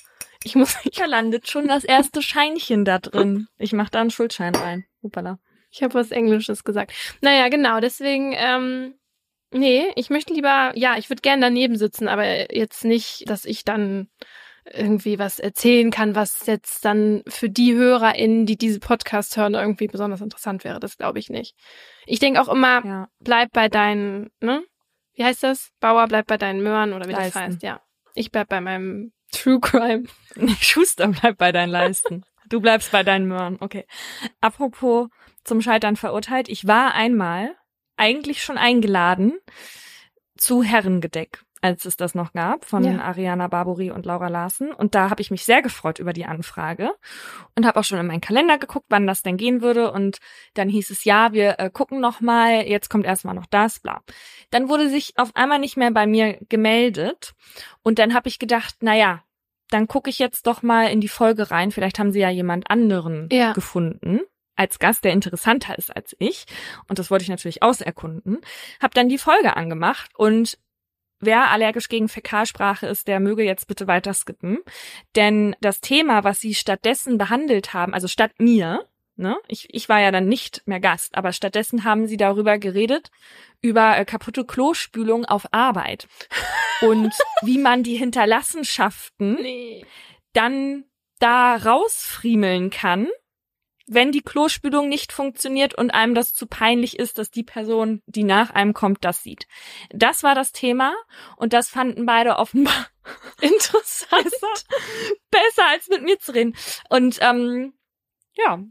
ich muss, ich, Da landet schon das erste Scheinchen da drin. Ich mach da einen Schuldschein rein. Hupala. ich habe was Englisches gesagt. Naja, genau, deswegen, ähm, nee, ich möchte lieber, ja, ich würde gern daneben sitzen, aber jetzt nicht, dass ich dann irgendwie was erzählen kann, was jetzt dann für die HörerInnen, die diese Podcast hören, irgendwie besonders interessant wäre. Das glaube ich nicht. Ich denke auch immer, Ja. bleib bei deinen, ne? Wie heißt das? Bauer, bleib bei deinen Möhren oder wie Leisten. das heißt, ja. Ich bleib bei meinem True Crime. Schuster bleibt bei deinen Leisten. Du bleibst bei deinen Möhren. Okay. Apropos zum Scheitern verurteilt. Ich war einmal eigentlich schon eingeladen zu Herrengedeck, als es das noch gab, von Ja. Ariana Barbori und Laura Larsen. Und da habe ich mich sehr gefreut über die Anfrage und habe auch schon in meinen Kalender geguckt, wann das denn gehen würde. Und dann hieß es, ja, wir äh, gucken noch mal, jetzt kommt erstmal noch das, bla. Dann wurde sich auf einmal nicht mehr bei mir gemeldet. Und dann habe ich gedacht, na ja, dann gucke ich jetzt doch mal in die Folge rein. Vielleicht haben sie ja jemand anderen Ja. gefunden als Gast, der interessanter ist als ich. Und das wollte ich natürlich auserkunden. Hab dann die Folge angemacht und wer allergisch gegen Fäkalsprache ist, der möge jetzt bitte weiter skippen. Denn das Thema, was sie stattdessen behandelt haben, also statt mir, ne, ich, ich war ja dann nicht mehr Gast, aber stattdessen haben sie darüber geredet, über äh, kaputte Klospülung auf Arbeit. Und wie man die Hinterlassenschaften Nee. dann da rausfriemeln kann, wenn die Klospülung nicht funktioniert und einem das zu peinlich ist, dass die Person, die nach einem kommt, das sieht. Das war das Thema und das fanden beide offenbar Interessant. besser, besser als mit mir zu reden. Und ähm, ja,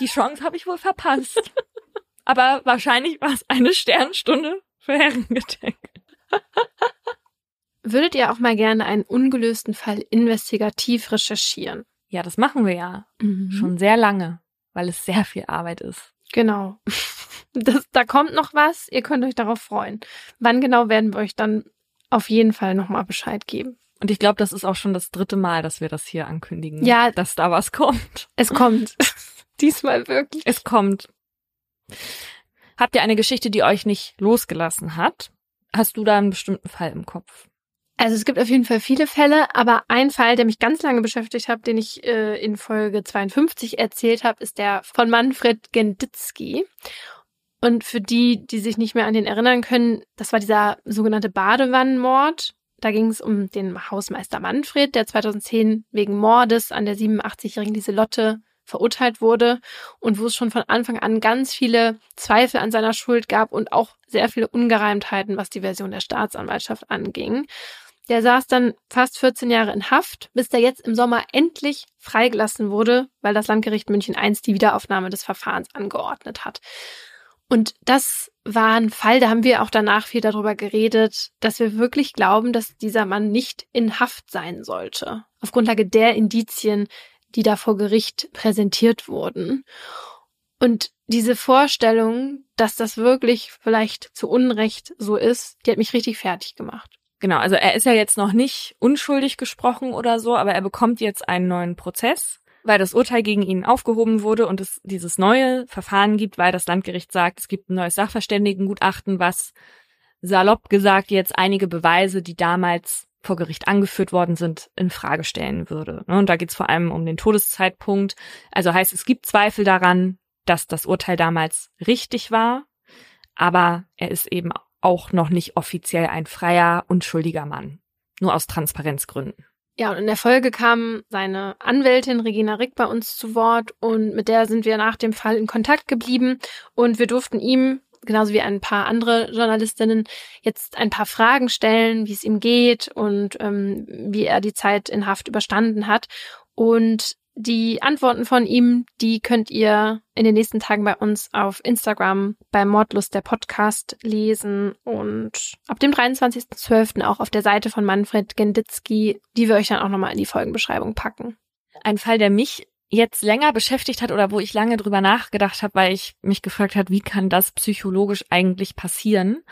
die Chance habe ich wohl verpasst. Aber wahrscheinlich war es eine Sternstunde für Herrengedeck. Würdet ihr auch mal gerne einen ungelösten Fall investigativ recherchieren? Ja, das machen wir ja Mhm. schon sehr lange, weil es sehr viel Arbeit ist. Genau. Das, da kommt noch was, ihr könnt euch darauf freuen. Wann genau werden wir euch dann auf jeden Fall nochmal Bescheid geben. Und ich glaube, das ist auch schon das dritte Mal, dass wir das hier ankündigen. Ja. Dass da was kommt. Es kommt. Diesmal wirklich. Es kommt. Habt ihr eine Geschichte, die euch nicht losgelassen hat? Hast du da einen bestimmten Fall im Kopf? Also es gibt auf jeden Fall viele Fälle, aber ein Fall, der mich ganz lange beschäftigt hat, den ich äh, in Folge 52 erzählt habe, ist der von Manfred Genditzky. Und für die, die sich nicht mehr an den erinnern können, das war dieser sogenannte Badewannenmord. Da ging es um den Hausmeister Manfred, der 2010 wegen Mordes an der 87-jährigen Lieselotte verurteilt wurde und wo es schon von Anfang an ganz viele Zweifel an seiner Schuld gab und auch sehr viele Ungereimtheiten, was die Version der Staatsanwaltschaft anging. Der saß dann fast 14 Jahre in Haft, bis der jetzt im Sommer endlich freigelassen wurde, weil das Landgericht München I die Wiederaufnahme des Verfahrens angeordnet hat. Und das war ein Fall, da haben wir auch danach viel darüber geredet, dass wir wirklich glauben, dass dieser Mann nicht in Haft sein sollte. Auf Grundlage der Indizien, die da vor Gericht präsentiert wurden. Und diese Vorstellung, dass das wirklich vielleicht zu Unrecht so ist, die hat mich richtig fertig gemacht. Genau, also er ist ja jetzt noch nicht unschuldig gesprochen oder so, aber er bekommt jetzt einen neuen Prozess, weil das Urteil gegen ihn aufgehoben wurde und es dieses neue Verfahren gibt, weil das Landgericht sagt, es gibt ein neues Sachverständigengutachten, was salopp gesagt jetzt einige Beweise, die damals vor Gericht angeführt worden sind, in Frage stellen würde. Und da geht es vor allem um den Todeszeitpunkt. Also heißt, es gibt Zweifel daran, dass das Urteil damals richtig war, aber er ist eben auch noch nicht offiziell ein freier, unschuldiger Mann. Nur aus Transparenzgründen. Ja, und in der Folge kam seine Anwältin Regina Rick bei uns zu Wort und mit der sind wir nach dem Fall in Kontakt geblieben und wir durften ihm, genauso wie ein paar andere Journalistinnen, jetzt ein paar Fragen stellen, wie es ihm geht und ähm, wie er die Zeit in Haft überstanden hat. Und die Antworten von ihm, die könnt ihr in den nächsten Tagen bei uns auf Instagram bei Mordlust der Podcast lesen und ab dem 23.12. auch auf der Seite von Manfred Genditzki, die wir euch dann auch nochmal in die Folgenbeschreibung packen. Ein Fall, der mich jetzt länger beschäftigt hat oder wo ich lange drüber nachgedacht habe, weil ich mich gefragt habe, wie kann das psychologisch eigentlich passieren?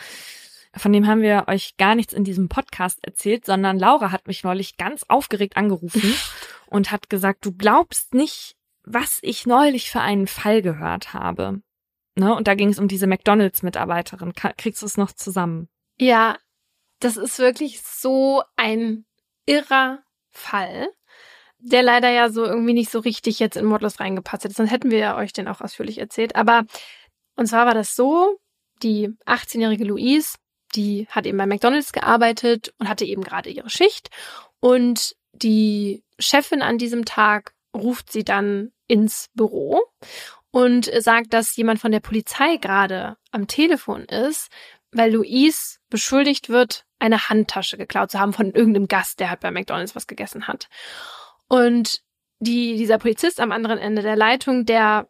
Von dem haben wir euch gar nichts in diesem Podcast erzählt, sondern Laura hat mich neulich ganz aufgeregt angerufen und hat gesagt, du glaubst nicht, was ich neulich für einen Fall gehört habe. Ne? Und da ging es um diese McDonalds-Mitarbeiterin. Kriegst du es noch zusammen? Ja, das ist wirklich so ein irrer Fall, der leider ja so irgendwie nicht so richtig jetzt in Mordlos reingepasst hat. Sonst hätten wir ja euch den auch ausführlich erzählt. Aber und zwar war das so, die 18-jährige Louise, die hat eben bei McDonalds gearbeitet und hatte eben gerade ihre Schicht. Und die Chefin an diesem Tag ruft sie dann ins Büro und sagt, dass jemand von der Polizei gerade am Telefon ist, weil Louise beschuldigt wird, eine Handtasche geklaut zu haben von irgendeinem Gast, der halt bei McDonald's was gegessen hat. Und die, dieser Polizist am anderen Ende der Leitung, der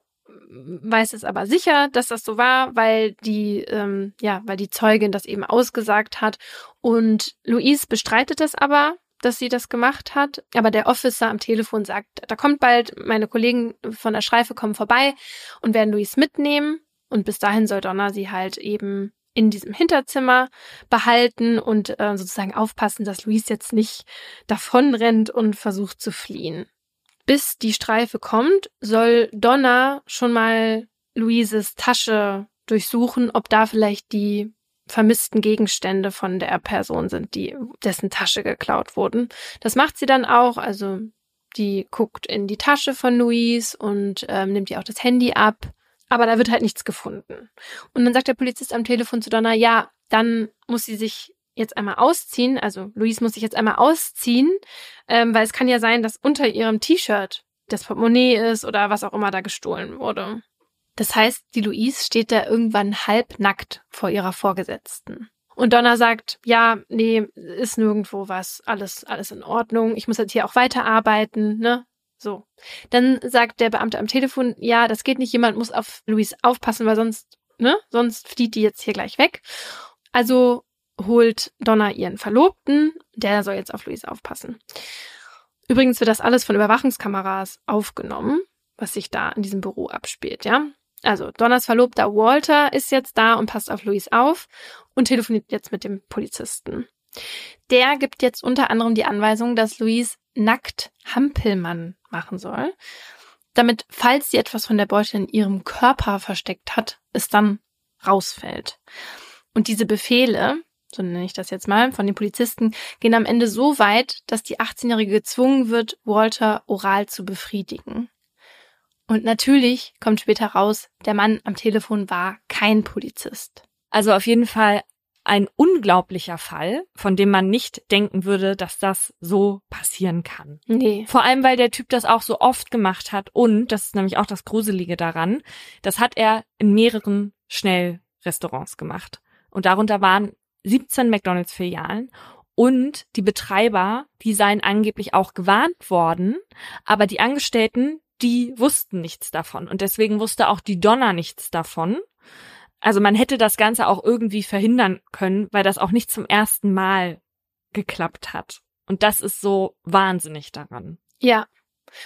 weiß es aber sicher, dass das so war, weil die, ähm, ja, weil die Zeugin das eben ausgesagt hat. Und Louise bestreitet es aber, dass sie das gemacht hat. Aber der Officer am Telefon sagt, da kommt bald, meine Kollegen von der Schreife kommen vorbei und werden Luis mitnehmen. Und bis dahin soll Donna sie halt eben in diesem Hinterzimmer behalten und äh, sozusagen aufpassen, dass Luis jetzt nicht davonrennt und versucht zu fliehen. Bis die Streife kommt, soll Donna schon mal Luises Tasche durchsuchen, ob da vielleicht die vermissten Gegenstände von der Person sind, die dessen Tasche geklaut wurden. Das macht sie dann auch, also die guckt in die Tasche von Louise und ähm, nimmt ihr auch das Handy ab, aber da wird halt nichts gefunden. Und dann sagt der Polizist am Telefon zu Donna, ja, dann muss sie sich jetzt einmal ausziehen, also Louise muss sich jetzt einmal ausziehen, ähm, weil es kann ja sein, dass unter ihrem T-Shirt das Portemonnaie ist oder was auch immer da gestohlen wurde. Das heißt, die Louise steht da irgendwann halbnackt vor ihrer Vorgesetzten. Und Donna sagt, ja, nee, ist nirgendwo was, alles, alles in Ordnung. Ich muss jetzt hier auch weiterarbeiten, ne? So. Dann sagt der Beamte am Telefon, ja, das geht nicht, jemand muss auf Louise aufpassen, weil sonst, ne? Sonst flieht die jetzt hier gleich weg. Also holt Donna ihren Verlobten, der soll jetzt auf Louise aufpassen. Übrigens wird das alles von Überwachungskameras aufgenommen, was sich da in diesem Büro abspielt, ja? Also Donners Verlobter Walter ist jetzt da und passt auf Louise auf und telefoniert jetzt mit dem Polizisten. Der gibt jetzt unter anderem die Anweisung, dass Louise nackt Hampelmann machen soll, damit, falls sie etwas von der Beute in ihrem Körper versteckt hat, es dann rausfällt. Und diese Befehle, so nenne ich das jetzt mal, von den Polizisten, gehen am Ende so weit, dass die 18-Jährige gezwungen wird, Walter oral zu befriedigen. Und natürlich kommt später raus, der Mann am Telefon war kein Polizist. Also auf jeden Fall ein unglaublicher Fall, von dem man nicht denken würde, dass das so passieren kann. Nee. Vor allem, weil der Typ das auch so oft gemacht hat und, das ist nämlich auch das Gruselige daran, das hat er in mehreren Schnellrestaurants gemacht. Und darunter waren 17 McDonalds-Filialen und die Betreiber, die seien angeblich auch gewarnt worden, aber die Angestellten, die wussten nichts davon. Und deswegen wusste auch die Donna nichts davon. Also man hätte das Ganze auch irgendwie verhindern können, weil das auch nicht zum ersten Mal geklappt hat. Und das ist so wahnsinnig daran. Ja.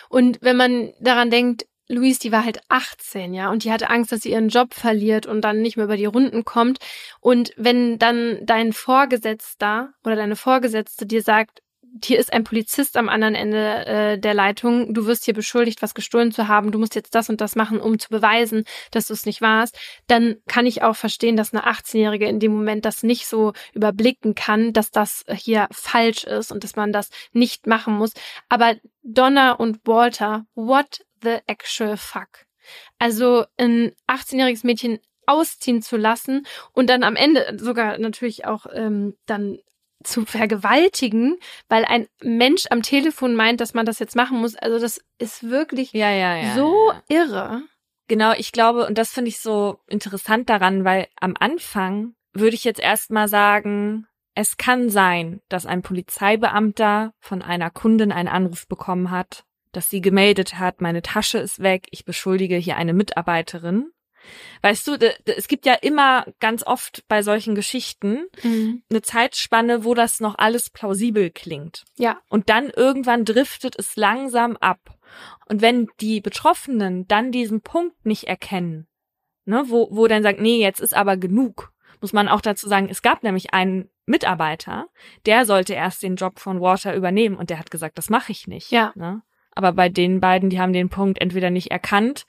Und wenn man daran denkt, Louise, die war halt 18, ja, und die hatte Angst, dass sie ihren Job verliert und dann nicht mehr über die Runden kommt. Und wenn dann dein Vorgesetzter oder deine Vorgesetzte dir sagt, hier ist ein Polizist am anderen Ende äh, der Leitung, du wirst hier beschuldigt, was gestohlen zu haben, du musst jetzt das und das machen, um zu beweisen, dass du es nicht warst, dann kann ich auch verstehen, dass eine 18-Jährige in dem Moment das nicht so überblicken kann, dass das hier falsch ist und dass man das nicht machen muss. Aber Donna und Walter, what the actual fuck? Also ein 18-jähriges Mädchen ausziehen zu lassen und dann am Ende sogar natürlich auch ähm, dann zu vergewaltigen, weil ein Mensch am Telefon meint, dass man das jetzt machen muss. Also das ist wirklich ja, ja, ja, so irre. Genau, ich glaube, und das finde ich so interessant daran, weil am Anfang würde ich jetzt erstmal sagen, es kann sein, dass ein Polizeibeamter von einer Kundin einen Anruf bekommen hat, dass sie gemeldet hat, meine Tasche ist weg, ich beschuldige hier eine Mitarbeiterin. Weißt du, es gibt ja immer ganz oft bei solchen Geschichten mhm. eine Zeitspanne, wo das noch alles plausibel klingt. Ja. Und dann irgendwann driftet es langsam ab. Und wenn die Betroffenen dann diesen Punkt nicht erkennen, ne, wo, wo dann sagt, nee, jetzt ist aber genug, muss man auch dazu sagen, es gab nämlich einen Mitarbeiter, der sollte erst den Job von Water übernehmen und der hat gesagt, das mache ich nicht. Ja. Ne? Aber bei den beiden, die haben den Punkt entweder nicht erkannt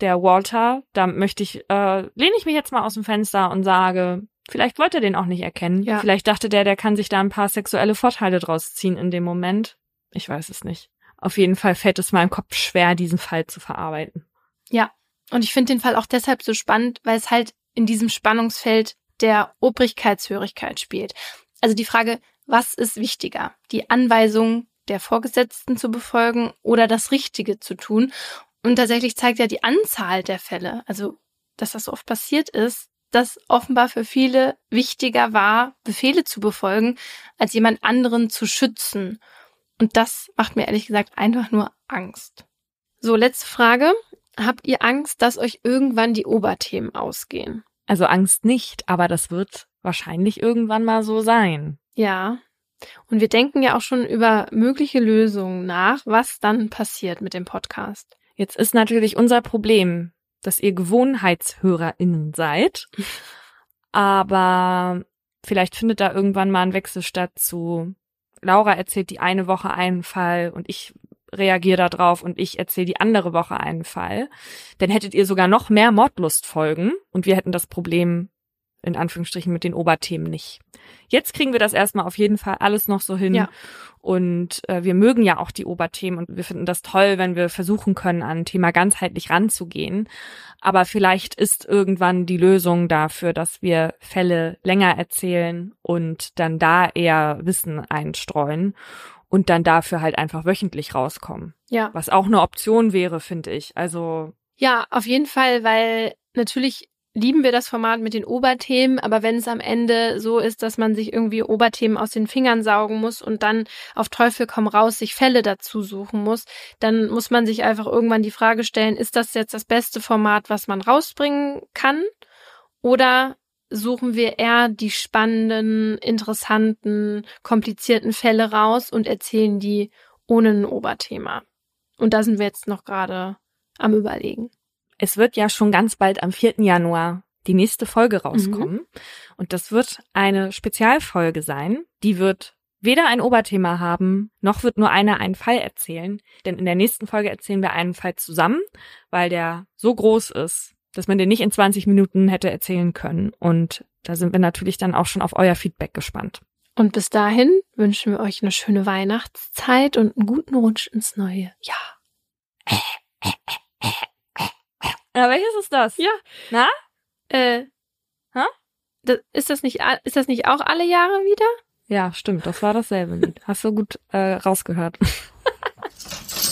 der Walter, da möchte ich, äh, lehne ich mich jetzt mal aus dem Fenster und sage, vielleicht wollte er den auch nicht erkennen. Ja. Vielleicht dachte der, der kann sich da ein paar sexuelle Vorteile draus ziehen in dem Moment. Ich weiß es nicht. Auf jeden Fall fällt es meinem Kopf schwer, diesen Fall zu verarbeiten. Ja. Und ich finde den Fall auch deshalb so spannend, weil es halt in diesem Spannungsfeld der Obrigkeitshörigkeit spielt. Also die Frage, was ist wichtiger? Die Anweisung der Vorgesetzten zu befolgen oder das Richtige zu tun? Und tatsächlich zeigt ja die Anzahl der Fälle, also dass das so oft passiert ist, dass offenbar für viele wichtiger war, Befehle zu befolgen, als jemand anderen zu schützen. Und das macht mir ehrlich gesagt einfach nur Angst. So, letzte Frage. Habt ihr Angst, dass euch irgendwann die Oberthemen ausgehen? Also Angst nicht, aber das wird wahrscheinlich irgendwann mal so sein. Ja. Und wir denken ja auch schon über mögliche Lösungen nach, was dann passiert mit dem Podcast. Jetzt ist natürlich unser Problem, dass ihr GewohnheitshörerInnen seid. Aber vielleicht findet da irgendwann mal ein Wechsel statt zu Laura erzählt die eine Woche einen Fall und ich reagiere da drauf und ich erzähle die andere Woche einen Fall. Dann hättet ihr sogar noch mehr Mordlustfolgen und wir hätten das Problem in Anführungsstrichen mit den Oberthemen nicht. Jetzt kriegen wir das erstmal auf jeden Fall alles noch so hin. Ja. Und äh, wir mögen ja auch die Oberthemen und wir finden das toll, wenn wir versuchen können, an ein Thema ganzheitlich ranzugehen. Aber vielleicht ist irgendwann die Lösung dafür, dass wir Fälle länger erzählen und dann da eher Wissen einstreuen und dann dafür halt einfach wöchentlich rauskommen. Ja. Was auch eine Option wäre, finde ich. Also. Ja, auf jeden Fall, weil natürlich lieben wir das Format mit den Oberthemen, aber wenn es am Ende so ist, dass man sich irgendwie Oberthemen aus den Fingern saugen muss und dann auf Teufel komm raus sich Fälle dazu suchen muss, dann muss man sich einfach irgendwann die Frage stellen, ist das jetzt das beste Format, was man rausbringen kann? Oder suchen wir eher die spannenden, interessanten, komplizierten Fälle raus und erzählen die ohne ein Oberthema? Und da sind wir jetzt noch gerade am Überlegen. Es wird ja schon ganz bald am 4. Januar die nächste Folge rauskommen. Mhm. Und das wird eine Spezialfolge sein. Die wird weder ein Oberthema haben, noch wird nur einer einen Fall erzählen. Denn in der nächsten Folge erzählen wir einen Fall zusammen, weil der so groß ist, dass man den nicht in 20 Minuten hätte erzählen können. Und da sind wir natürlich dann auch schon auf euer Feedback gespannt. Und bis dahin wünschen wir euch eine schöne Weihnachtszeit und einen guten Rutsch ins neue Jahr. Ja, welches ist das? Ja. Na? Äh. Hä? Das, ist das nicht ist das nicht auch alle Jahre wieder? Ja, stimmt. Das war dasselbe Lied. Hast du gut äh, rausgehört.